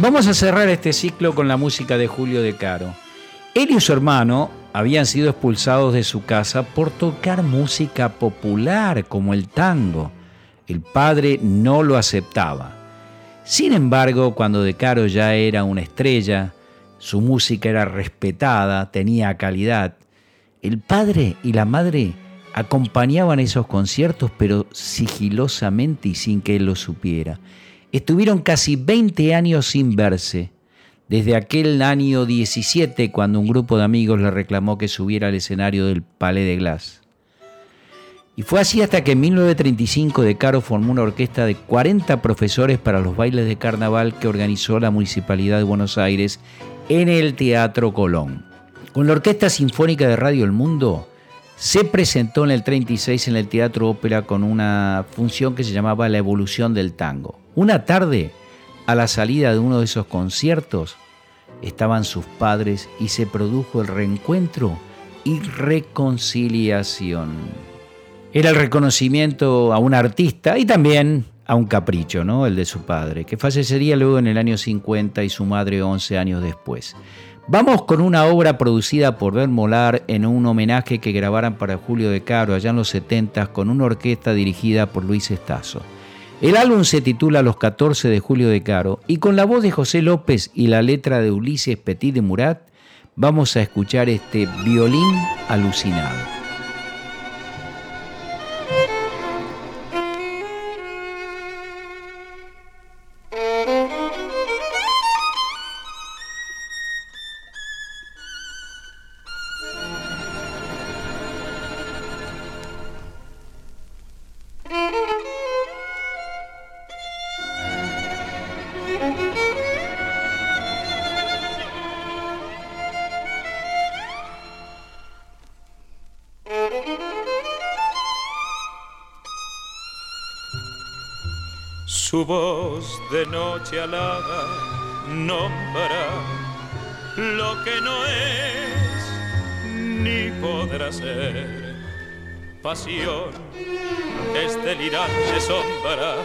Vamos a cerrar este ciclo con la música de Julio De Caro. Él y su hermano habían sido expulsados de su casa por tocar música popular como el tango. El padre no lo aceptaba. Sin embargo, cuando De Caro ya era una estrella, su música era respetada, tenía calidad, el padre y la madre acompañaban esos conciertos, pero sigilosamente y sin que él lo supiera. Estuvieron casi 20 años sin verse, desde aquel año 17 cuando un grupo de amigos le reclamó que subiera al escenario del Palais de Glass. Y fue así hasta que en 1935 De Caro formó una orquesta de 40 profesores para los bailes de carnaval que organizó la Municipalidad de Buenos Aires en el Teatro Colón. Con la Orquesta Sinfónica de Radio El Mundo se presentó en el 36 en el Teatro Ópera con una función que se llamaba La Evolución del Tango. Una tarde, a la salida de uno de esos conciertos, estaban sus padres y se produjo el reencuentro y reconciliación. Era el reconocimiento a un artista y también a un capricho, ¿no? El de su padre, que fallecería luego en el año 50 y su madre 11 años después. Vamos con una obra producida por Ben Molar en un homenaje que grabaran para Julio de Caro allá en los 70 con una orquesta dirigida por Luis Estazo. El álbum se titula Los 14 de Julio de Caro y con la voz de José López y la letra de Ulises Petit de Murat vamos a escuchar este violín alucinado. Su voz de noche alada nombra lo que no es ni podrá ser. Pasión es delirante sombra,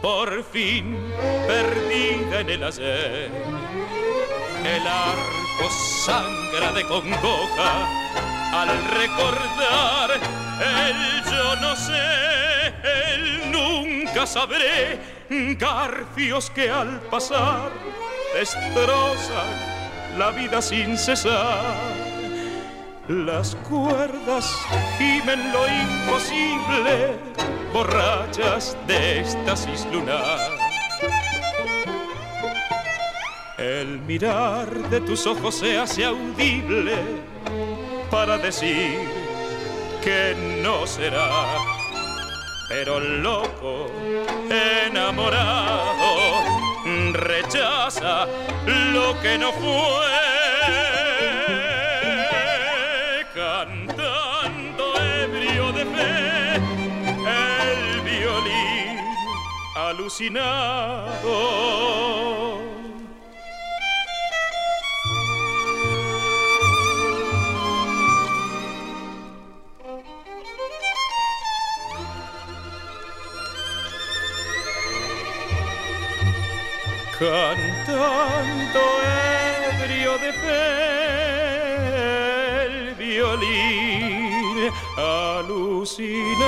por fin perdida en el ayer. El arco sangra de congoja al recordar el yo no sé, el nunca sabré, garfios que al pasar destrozan la vida sin cesar. Las cuerdas gimen lo imposible, borrachas de éxtasis lunar. El mirar de tus ojos se hace audible para decir que no será, pero loco, enamorado, rechaza lo que no fue. Cantando ebrio de fe, el violín alucinado cantando ebrio de fe el violín alucinado.